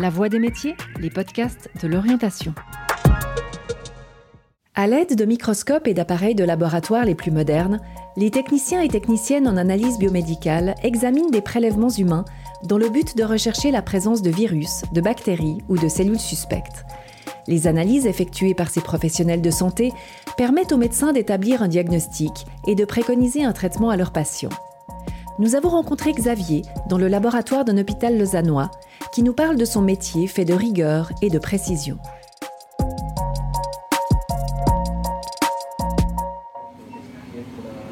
La Voix des métiers, les podcasts de l'orientation. À l'aide de microscopes et d'appareils de laboratoire les plus modernes, les techniciens et techniciennes en analyse biomédicale examinent des prélèvements humains dans le but de rechercher la présence de virus, de bactéries ou de cellules suspectes. Les analyses effectuées par ces professionnels de santé permettent aux médecins d'établir un diagnostic et de préconiser un traitement à leurs patients. Nous avons rencontré Xavier dans le laboratoire d'un hôpital lausannois qui nous parle de son métier fait de rigueur et de précision.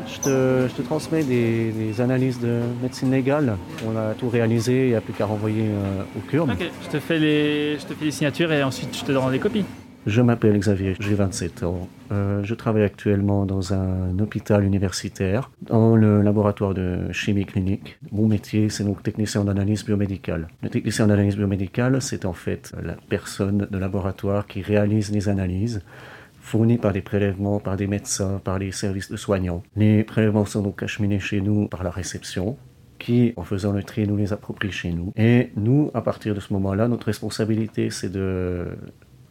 Je te, transmets des, analyses de médecine légale. On a tout réalisé, il n'y a plus qu'à renvoyer euh, au CURM. Ok, je te, fais les, je te fais les signatures et ensuite je te donne des copies. Je m'appelle Xavier, j'ai 27 ans. Euh, je travaille actuellement dans un hôpital universitaire, dans le laboratoire de chimie clinique. Mon métier, c'est donc technicien d'analyse biomédicale. Le technicien d'analyse biomédicale, c'est en fait la personne de laboratoire qui réalise les analyses fournis par des prélèvements par des médecins, par les services de soignants. Les prélèvements sont donc acheminés chez nous par la réception qui, en faisant le tri, nous les approprie chez nous. Et nous, à partir de ce moment-là, notre responsabilité, c'est de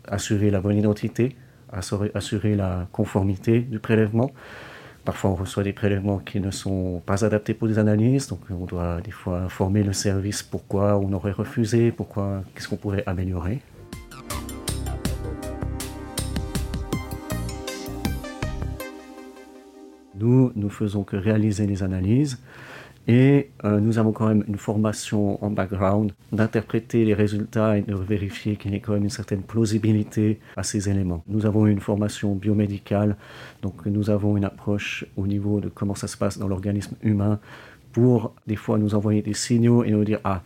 assurer la bonne identité, assurer la conformité du prélèvement. Parfois, on reçoit des prélèvements qui ne sont pas adaptés pour des analyses, donc on doit des fois informer le service pourquoi on aurait refusé, pourquoi, qu'est-ce qu'on pourrait améliorer. Nous, nous faisons que réaliser les analyses et euh, nous avons quand même une formation en background d'interpréter les résultats et de vérifier qu'il y ait quand même une certaine plausibilité à ces éléments. Nous avons une formation biomédicale, donc nous avons une approche au niveau de comment ça se passe dans l'organisme humain pour des fois nous envoyer des signaux et nous dire ah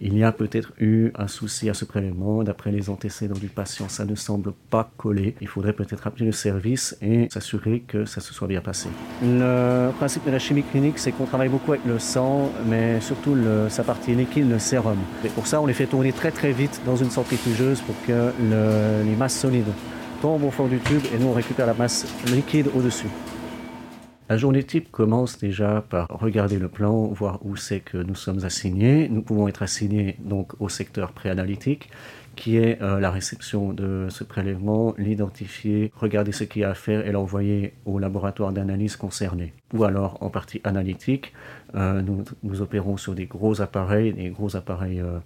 il y a peut-être eu un souci à ce prélèvement d'après les antécédents du patient ça ne semble pas coller. Il faudrait peut-être appeler le service et s'assurer que ça se soit bien passé. Le principe de la chimie clinique c'est qu'on travaille beaucoup avec le sang mais surtout sa partie liquide le sérum. Et pour ça on les fait tourner très très vite dans une centrifugeuse pour que les masses solides tombent au fond du tube et nous on récupère la masse liquide au dessus la journée type commence déjà par regarder le plan, voir où c'est que nous sommes assignés. Nous pouvons être assignés donc au secteur préanalytique, qui est euh, la réception de ce prélèvement, l'identifier, regarder ce qu'il y a à faire et l'envoyer au laboratoire d'analyse concerné. Ou alors en partie analytique, euh, nous, opérons sur des gros appareils, des gros appareils euh,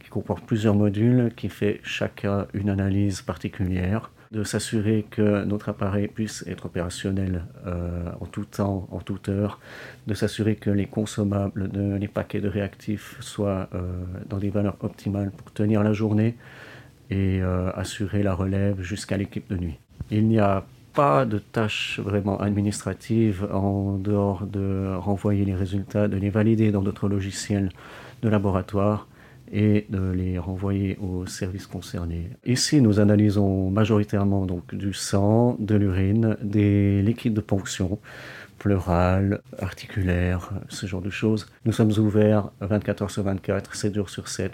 qui comportent plusieurs modules, qui fait chacun une analyse particulière de s'assurer que notre appareil puisse être opérationnel euh, en tout temps, en toute heure, de s'assurer que les consommables, de, les paquets de réactifs soient euh, dans des valeurs optimales pour tenir la journée et euh, assurer la relève jusqu'à l'équipe de nuit. Il n'y a pas de tâches vraiment administratives en dehors de renvoyer les résultats, de les valider dans notre logiciel de laboratoire et de les renvoyer aux services concernés. Ici, nous analysons majoritairement donc du sang, de l'urine, des liquides de ponction, pleurale, articulaire, ce genre de choses. Nous sommes ouverts 24 heures sur 24, 7 jours sur 7.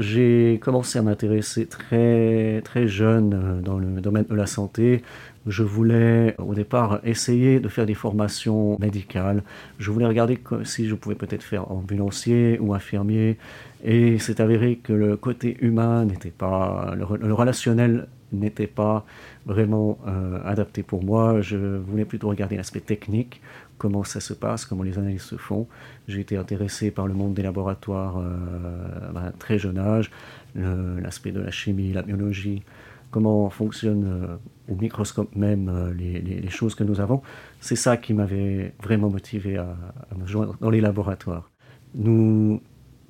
J'ai commencé à m'intéresser très, très jeune euh, dans le domaine de la santé. Je voulais au départ essayer de faire des formations médicales. Je voulais regarder si je pouvais peut-être faire ambulancier ou infirmier. Et c'est avéré que le côté humain n'était pas, le, relationnel n'était pas vraiment euh, adapté pour moi. Je voulais plutôt regarder l'aspect technique, comment ça se passe, comment les analyses se font. J'ai été intéressé par le monde des laboratoires euh, à un très jeune âge, l'aspect de la chimie, la biologie, comment fonctionnent euh, au microscope même euh, les, choses que nous avons. C'est ça qui m'avait vraiment motivé à, me joindre dans les laboratoires. Nous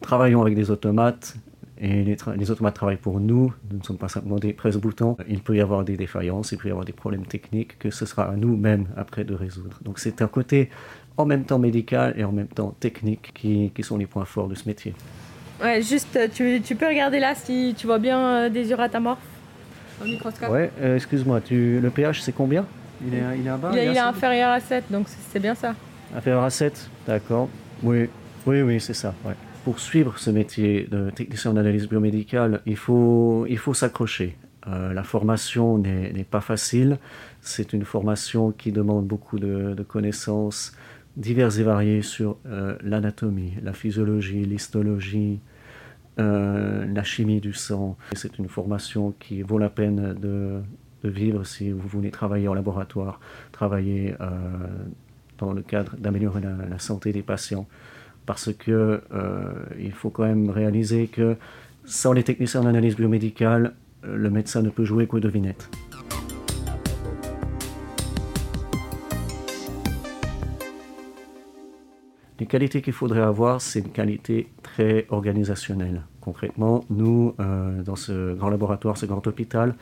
travaillons avec des automates et les, automates travaillent pour nous. Nous ne sommes pas simplement des presse-boutons. Il peut y avoir des défaillances, il peut y avoir des problèmes techniques que ce sera à nous-mêmes après de résoudre. Donc c'est un côté en même temps médical et en même temps technique qui, sont les points forts de ce métier. Ouais, juste, tu, tu peux regarder là si tu vois bien euh, des uratamorphes au microscope Ouais, euh, excuse-moi, tu, le pH c'est combien? Il est, il est, bas, il, est, il est inférieur à 7, donc c'est bien ça. Inférieur à 7, d'accord. Oui, oui, oui, c'est ça. Ouais pour suivre ce métier de technicien d'analyse biomédicale, il faut, il faut s'accrocher. Euh, la formation n'est pas facile. C'est une formation qui demande beaucoup de, connaissances, diverses et variées sur l'anatomie, la physiologie, l'histologie, la chimie du sang. C'est une formation qui vaut la peine de, de vivre si vous voulez travailler en laboratoire, travailler euh, dans le cadre d'améliorer la, santé des patients. Parce que euh, il faut quand même réaliser que sans les techniciens d'analyse biomédicale, le médecin ne peut jouer qu'aux devinettes. Les qualités qu'il faudrait avoir, c'est une qualité très organisationnelle. Concrètement, nous, euh, dans ce grand laboratoire, ce grand hôpital,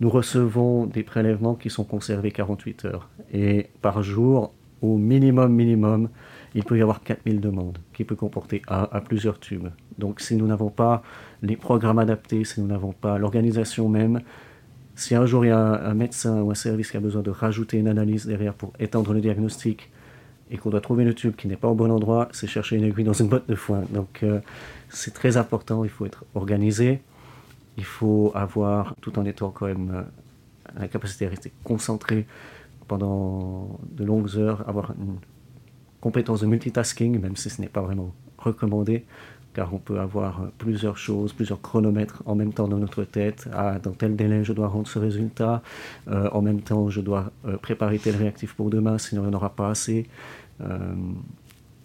nous recevons des prélèvements qui sont conservés 48 heures. Et par jour, au minimum, minimum, il peut y avoir 4000 demandes qui peut comporter à, à plusieurs tubes. Donc si nous n'avons pas les programmes adaptés, si nous n'avons pas l'organisation même, si un jour il y a un, médecin ou un service qui a besoin de rajouter une analyse derrière pour étendre le diagnostic et qu'on doit trouver le tube qui n'est pas au bon endroit, c'est chercher une aiguille dans une botte de foin. Donc euh, c'est très important, il faut être organisé. Il faut avoir, tout en étant quand même euh, la capacité à rester concentré pendant de longues heures, avoir une compétence de multitasking, même si ce n'est pas vraiment recommandé, car on peut avoir plusieurs choses, plusieurs chronomètres en même temps dans notre tête. Ah, dans tel délai, je dois rendre ce résultat. Euh, en même temps, je dois euh, préparer tel réactif pour demain, sinon il n'y en aura pas assez.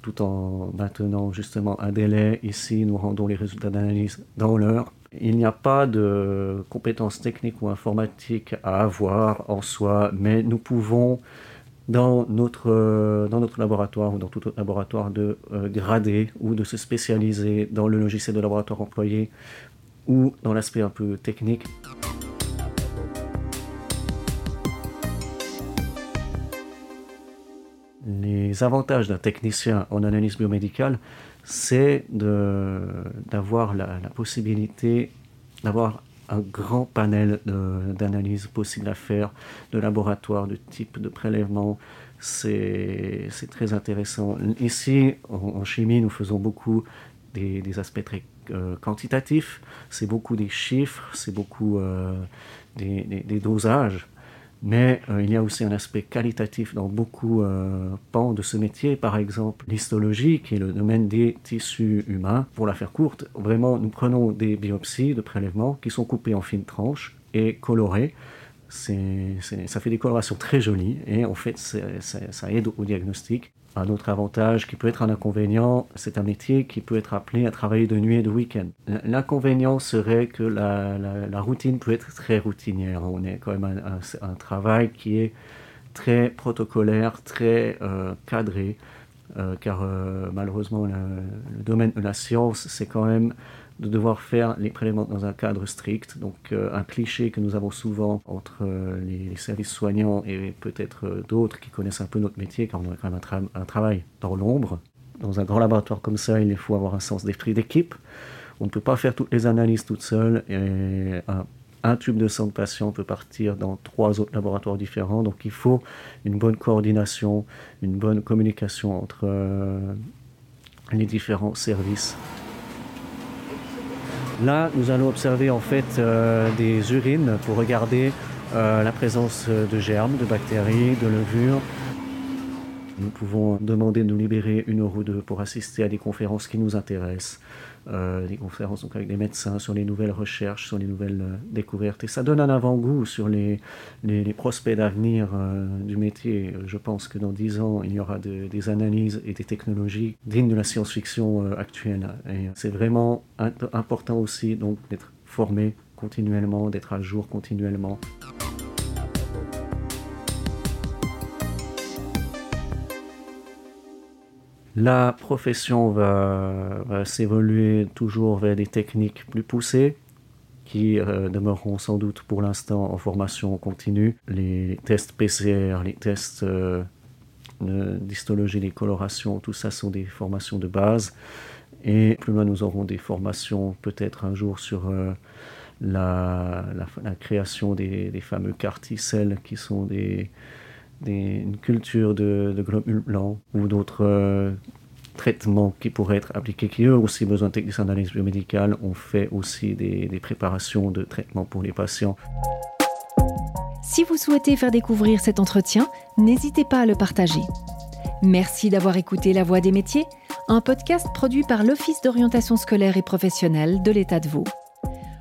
tout en maintenant justement un délai. Ici, nous rendons les résultats d'analyse dans l'heure il n'y a pas de compétences techniques ou informatiques à avoir en soi, mais nous pouvons, dans notre, dans notre laboratoire ou dans tout autre laboratoire, de euh, grader ou de se spécialiser dans le logiciel de laboratoire employé ou dans l'aspect un peu technique. Les avantages d'un technicien en analyse biomédicale, c'est d'avoir la, possibilité d'avoir un grand panel d'analyses possibles à faire, de laboratoires, de types de prélèvements. C'est très intéressant. Ici, en, chimie, nous faisons beaucoup des, aspects très euh, quantitatifs. C'est beaucoup des chiffres, c'est beaucoup euh, des dosages. Mais euh, il y a aussi un aspect qualitatif dans beaucoup de euh, pans de ce métier, par exemple l'histologie, qui est le domaine des tissus humains. Pour la faire courte, vraiment, nous prenons des biopsies de prélèvements qui sont coupées en fines tranches et colorées. Ça fait des colorations très jolies et en fait, ça aide au diagnostic. Un autre avantage qui peut être un inconvénient, c'est un métier qui peut être appelé à travailler de nuit et de week-end. L'inconvénient serait que la, routine peut être très routinière. On est quand même un, un, travail qui est très protocolaire, très euh, cadré, euh, car euh, malheureusement le, domaine de la science, c'est quand même de devoir faire les prélèvements dans un cadre strict. Donc euh, un cliché que nous avons souvent entre euh, les, services soignants et peut-être euh, d'autres qui connaissent un peu notre métier, car on a quand même un, travail dans l'ombre. Dans un grand laboratoire comme ça, il faut avoir un sens d'esprit d'équipe. On ne peut pas faire toutes les analyses toute seule. Et un, tube de sang de patient peut partir dans trois autres laboratoires différents. Donc il faut une bonne coordination, une bonne communication entre les différents services. Là, nous allons observer en fait euh, des urines pour regarder euh, la présence de germes, de bactéries, de levures. Nous pouvons demander de nous libérer une heure ou deux pour assister à des conférences qui nous intéressent, euh, des conférences donc avec des médecins sur les nouvelles recherches, sur les nouvelles euh, découvertes. Et ça donne un avant-goût sur les, les, prospects d'avenir euh, du métier. Je pense que dans dix ans, il y aura des analyses et des technologies dignes de la science-fiction actuelle. Et c'est vraiment important aussi donc d'être formé continuellement, d'être à jour continuellement. La profession va, s'évoluer toujours vers des techniques plus poussées qui euh, demeureront sans doute pour l'instant en formation continue. Les tests PCR, les tests euh, d'histologie, les colorations, tout ça sont des formations de base. Et plus loin, nous aurons des formations peut-être un jour sur euh, la, création des, des fameux carticelles qui sont des, une culture de, de globules blancs ou d'autres euh, traitements qui pourraient être appliqués, qui ont aussi besoin de techniciens d'analyse biomédicale. On fait aussi des, des préparations de traitements pour les patients. Si vous souhaitez faire découvrir cet entretien, n'hésitez pas à le partager. Merci d'avoir écouté La Voix des métiers, un podcast produit par l'Office d'orientation scolaire et professionnelle de l'État de Vaud.